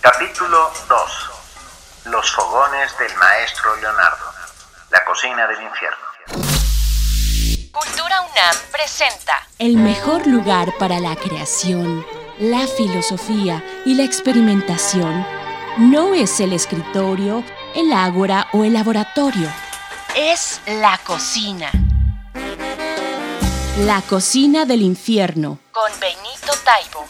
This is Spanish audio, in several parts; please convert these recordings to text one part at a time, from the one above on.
Capítulo 2. Los fogones del maestro Leonardo. La cocina del infierno. Cultura UNAM presenta El mejor lugar para la creación, la filosofía y la experimentación no es el escritorio, el ágora o el laboratorio. Es la cocina. La cocina del infierno. Con Benito Taibo.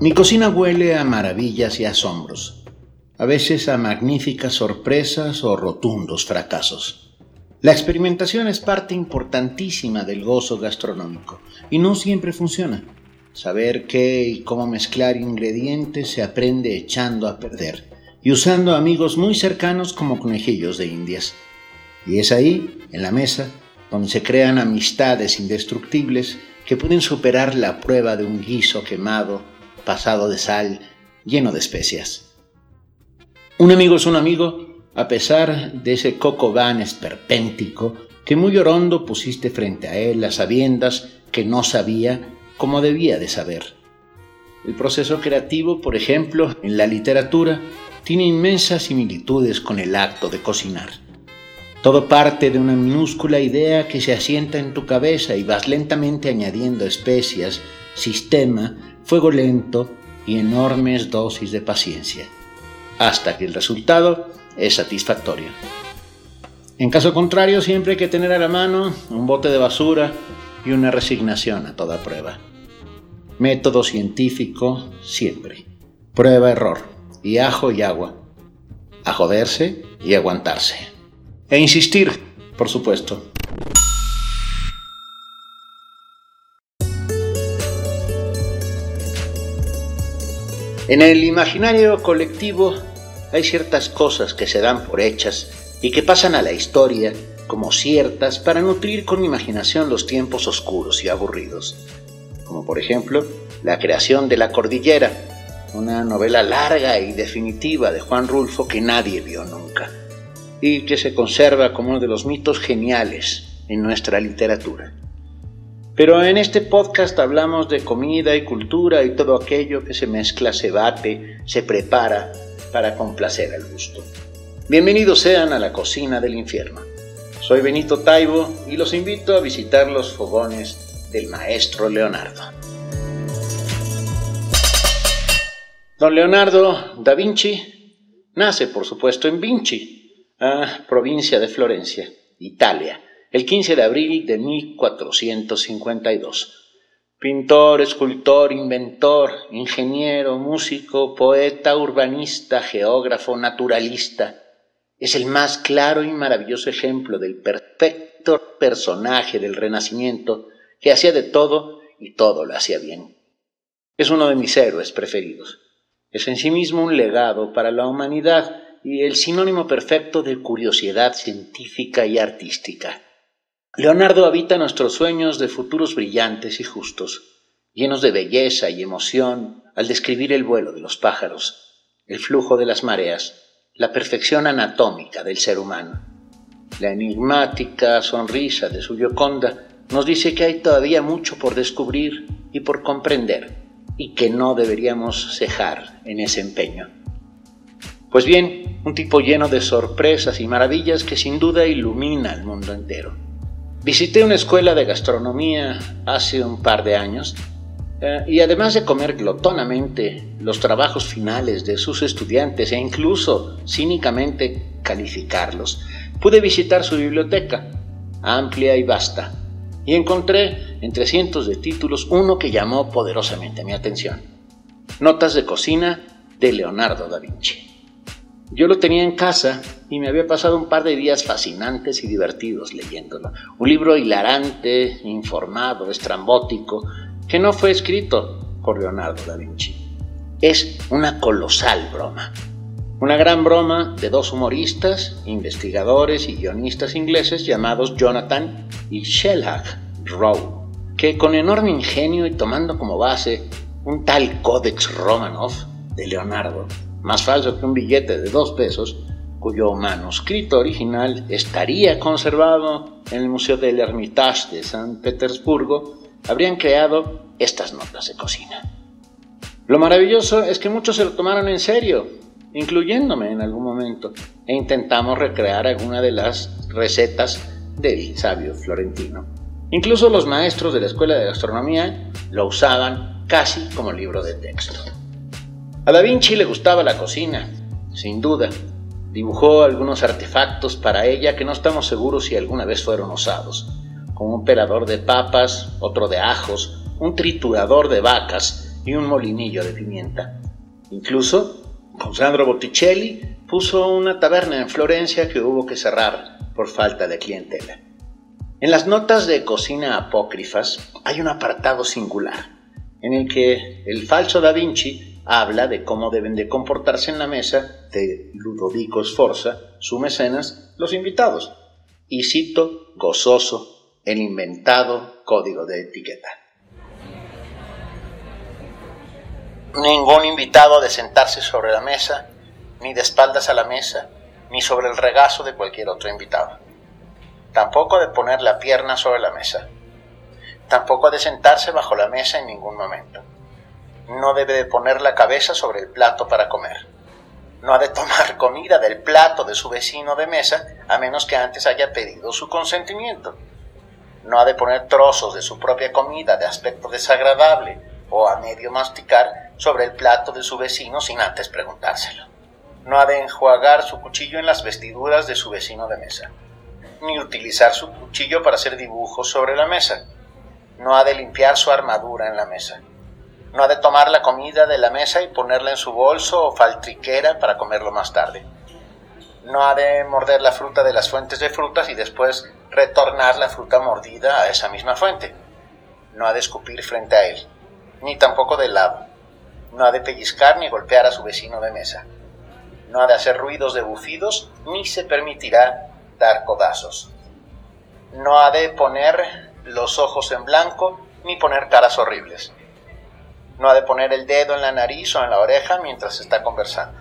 Mi cocina huele a maravillas y asombros, a veces a magníficas sorpresas o rotundos fracasos. La experimentación es parte importantísima del gozo gastronómico y no siempre funciona. Saber qué y cómo mezclar ingredientes se aprende echando a perder y usando amigos muy cercanos como conejillos de indias. Y es ahí, en la mesa, donde se crean amistades indestructibles que pueden superar la prueba de un guiso quemado pasado de sal, lleno de especias. Un amigo es un amigo, a pesar de ese coco van esperpéntico que muy orondo pusiste frente a él a sabiendas que no sabía como debía de saber. El proceso creativo, por ejemplo, en la literatura, tiene inmensas similitudes con el acto de cocinar. Todo parte de una minúscula idea que se asienta en tu cabeza y vas lentamente añadiendo especias, sistema, fuego lento y enormes dosis de paciencia, hasta que el resultado es satisfactorio. En caso contrario, siempre hay que tener a la mano un bote de basura y una resignación a toda prueba. Método científico siempre. Prueba-error. Y ajo y agua. A joderse y aguantarse. E insistir, por supuesto. En el imaginario colectivo hay ciertas cosas que se dan por hechas y que pasan a la historia como ciertas para nutrir con imaginación los tiempos oscuros y aburridos, como por ejemplo la creación de La Cordillera, una novela larga y definitiva de Juan Rulfo que nadie vio nunca, y que se conserva como uno de los mitos geniales en nuestra literatura. Pero en este podcast hablamos de comida y cultura y todo aquello que se mezcla, se bate, se prepara para complacer al gusto. Bienvenidos sean a la cocina del infierno. Soy Benito Taibo y los invito a visitar los fogones del maestro Leonardo. Don Leonardo da Vinci nace, por supuesto, en Vinci, provincia de Florencia, Italia, el 15 de abril de 1452. Pintor, escultor, inventor, ingeniero, músico, poeta, urbanista, geógrafo, naturalista, es el más claro y maravilloso ejemplo del perfecto personaje del Renacimiento que hacía de todo y todo lo hacía bien. Es uno de mis héroes preferidos. Es en sí mismo un legado para la humanidad y el sinónimo perfecto de curiosidad científica y artística. Leonardo habita nuestros sueños de futuros brillantes y justos, llenos de belleza y emoción al describir el vuelo de los pájaros, el flujo de las mareas, la perfección anatómica del ser humano. La enigmática sonrisa de su Gioconda nos dice que hay todavía mucho por descubrir y por comprender, y que no deberíamos cejar en ese empeño. Pues bien, un tipo lleno de sorpresas y maravillas que sin duda ilumina al mundo entero. Visité una escuela de gastronomía hace un par de años eh, y además de comer glotonamente los trabajos finales de sus estudiantes e incluso cínicamente calificarlos, pude visitar su biblioteca, amplia y vasta, y encontré entre cientos de títulos uno que llamó poderosamente mi atención. Notas de cocina de Leonardo da Vinci. Yo lo tenía en casa y me había pasado un par de días fascinantes y divertidos leyéndolo. Un libro hilarante, informado, estrambótico, que no fue escrito por Leonardo da Vinci. Es una colosal broma. Una gran broma de dos humoristas, investigadores y guionistas ingleses llamados Jonathan y Shelagh Rowe, que con enorme ingenio y tomando como base un tal Codex Romanov de Leonardo, más falso que un billete de dos pesos, cuyo manuscrito original estaría conservado en el Museo del Hermitage de San Petersburgo, habrían creado estas notas de cocina. Lo maravilloso es que muchos se lo tomaron en serio, incluyéndome en algún momento, e intentamos recrear alguna de las recetas del sabio florentino. Incluso los maestros de la escuela de gastronomía lo usaban casi como libro de texto. A Da Vinci le gustaba la cocina, sin duda. Dibujó algunos artefactos para ella que no estamos seguros si alguna vez fueron usados, como un pelador de papas, otro de ajos, un triturador de vacas y un molinillo de pimienta. Incluso, con Sandro Botticelli puso una taberna en Florencia que hubo que cerrar por falta de clientela. En las notas de cocina apócrifas hay un apartado singular, en el que el falso Da Vinci habla de cómo deben de comportarse en la mesa de Ludovico Sforza, su mecenas, los invitados, y cito gozoso el inventado código de etiqueta. Ningún invitado de sentarse sobre la mesa, ni de espaldas a la mesa, ni sobre el regazo de cualquier otro invitado. Tampoco de poner la pierna sobre la mesa. Tampoco de sentarse bajo la mesa en ningún momento. No debe de poner la cabeza sobre el plato para comer. No ha de tomar comida del plato de su vecino de mesa a menos que antes haya pedido su consentimiento. No ha de poner trozos de su propia comida de aspecto desagradable o a medio masticar sobre el plato de su vecino sin antes preguntárselo. No ha de enjuagar su cuchillo en las vestiduras de su vecino de mesa, ni utilizar su cuchillo para hacer dibujos sobre la mesa. No ha de limpiar su armadura en la mesa. No ha de tomar la comida de la mesa y ponerla en su bolso o faltriquera para comerlo más tarde. No ha de morder la fruta de las fuentes de frutas y después retornar la fruta mordida a esa misma fuente. No ha de escupir frente a él ni tampoco de lado. No ha de pellizcar ni golpear a su vecino de mesa. No ha de hacer ruidos de bufidos, ni se permitirá dar codazos. No ha de poner los ojos en blanco, ni poner caras horribles. No ha de poner el dedo en la nariz o en la oreja mientras está conversando.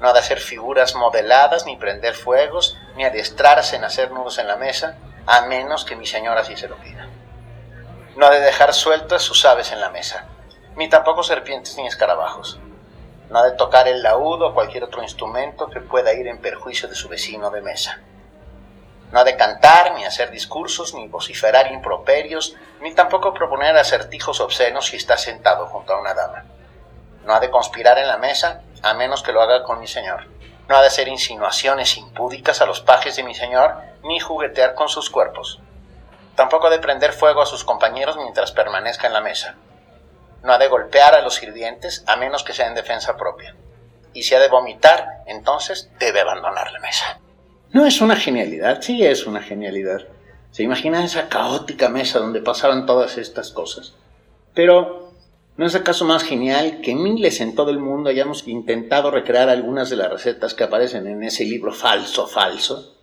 No ha de hacer figuras modeladas, ni prender fuegos, ni adiestrarse en hacer nudos en la mesa, a menos que mi señora sí se lo pida. No ha de dejar sueltas sus aves en la mesa, ni tampoco serpientes ni escarabajos. No ha de tocar el laúd o cualquier otro instrumento que pueda ir en perjuicio de su vecino de mesa. No ha de cantar, ni hacer discursos, ni vociferar improperios, ni tampoco proponer acertijos obscenos si está sentado junto a una dama. No ha de conspirar en la mesa, a menos que lo haga con mi señor. No ha de hacer insinuaciones impúdicas a los pajes de mi señor, ni juguetear con sus cuerpos. Tampoco ha de prender fuego a sus compañeros mientras permanezca en la mesa. No ha de golpear a los sirvientes a menos que sea en defensa propia. Y si ha de vomitar, entonces debe abandonar la mesa. No es una genialidad, sí es una genialidad. Se imagina esa caótica mesa donde pasaban todas estas cosas. Pero, ¿no es acaso más genial que miles en todo el mundo hayamos intentado recrear algunas de las recetas que aparecen en ese libro falso, falso?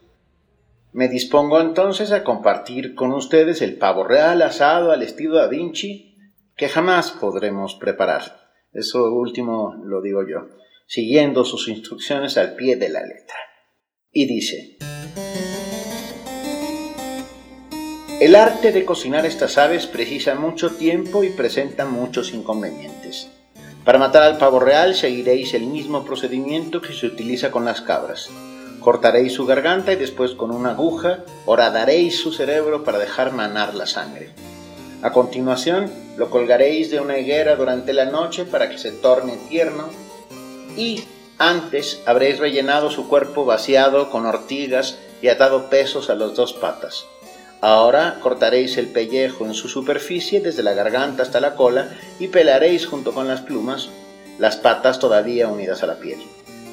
Me dispongo entonces a compartir con ustedes el pavo real asado al estilo da Vinci que jamás podremos preparar. Eso último lo digo yo, siguiendo sus instrucciones al pie de la letra. Y dice, El arte de cocinar estas aves precisa mucho tiempo y presenta muchos inconvenientes. Para matar al pavo real seguiréis el mismo procedimiento que se utiliza con las cabras Cortaréis su garganta y después con una aguja horadaréis su cerebro para dejar manar la sangre. A continuación, lo colgaréis de una higuera durante la noche para que se torne tierno y antes habréis rellenado su cuerpo vaciado con ortigas y atado pesos a las dos patas. Ahora cortaréis el pellejo en su superficie desde la garganta hasta la cola y pelaréis junto con las plumas las patas todavía unidas a la piel.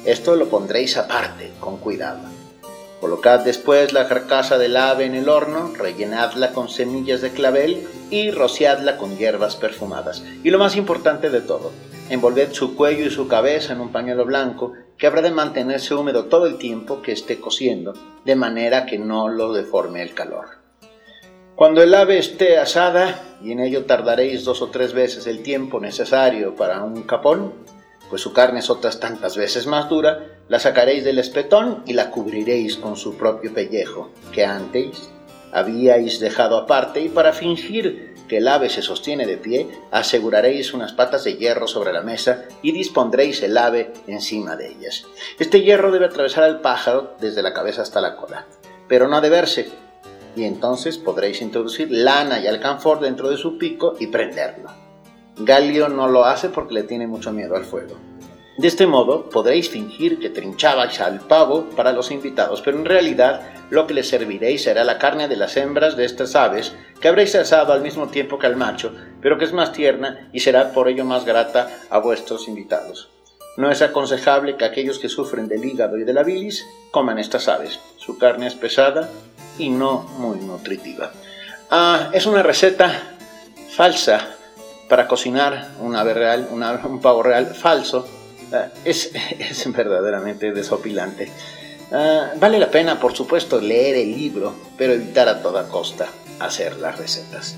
Esto lo pondréis aparte, con cuidado. Colocad después la carcasa del ave en el horno, rellenadla con semillas de clavel y rociadla con hierbas perfumadas. Y lo más importante de todo, envolved su cuello y su cabeza en un pañuelo blanco que habrá de mantenerse húmedo todo el tiempo que esté cociendo, de manera que no lo deforme el calor. Cuando el ave esté asada, y en ello tardaréis dos o tres veces el tiempo necesario para un capón, pues su carne es otras tantas veces más dura, la sacaréis del espetón y la cubriréis con su propio pellejo, que antes habíais dejado aparte, y para fingir que el ave se sostiene de pie, aseguraréis unas patas de hierro sobre la mesa y dispondréis el ave encima de ellas. Este hierro debe atravesar al pájaro desde la cabeza hasta la cola, pero no ha de verse, y entonces podréis introducir lana y alcanfor dentro de su pico y prenderlo. Galio no lo hace porque le tiene mucho miedo al fuego. De este modo podréis fingir que trinchabais al pavo para los invitados, pero en realidad lo que les serviréis será la carne de las hembras de estas aves, que habréis asado al mismo tiempo que al macho, pero que es más tierna y será por ello más grata a vuestros invitados. No es aconsejable que aquellos que sufren del hígado y de la bilis coman estas aves. Su carne es pesada y no muy nutritiva. Ah, es una receta falsa para cocinar un ave real, un pavo real falso Ah, es, verdaderamente desopilante. Ah, vale la pena, por supuesto, leer el libro, pero evitar a toda costa hacer las recetas.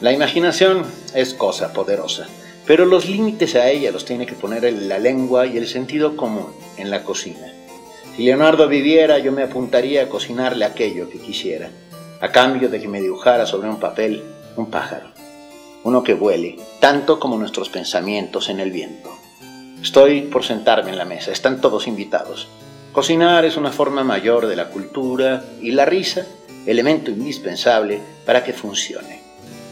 La imaginación es cosa poderosa, pero los límites a ella los tiene que poner la lengua y el sentido común en la cocina. Si Leonardo viviera, yo me apuntaría a cocinarle aquello que quisiera, a cambio de que me dibujara sobre un papel un pájaro, uno que vuele, tanto como nuestros pensamientos en el viento. Estoy por sentarme en la mesa, están todos invitados. Cocinar es una forma mayor de la cultura y la risa, elemento indispensable para que funcione.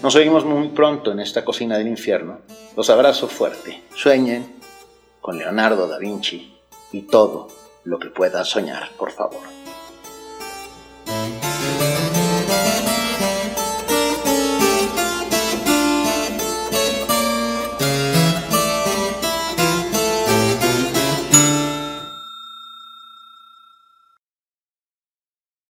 Nos oímos muy pronto en esta cocina del infierno. Los abrazo fuerte. Sueñen con Leonardo da Vinci y todo lo que puedan soñar, por favor.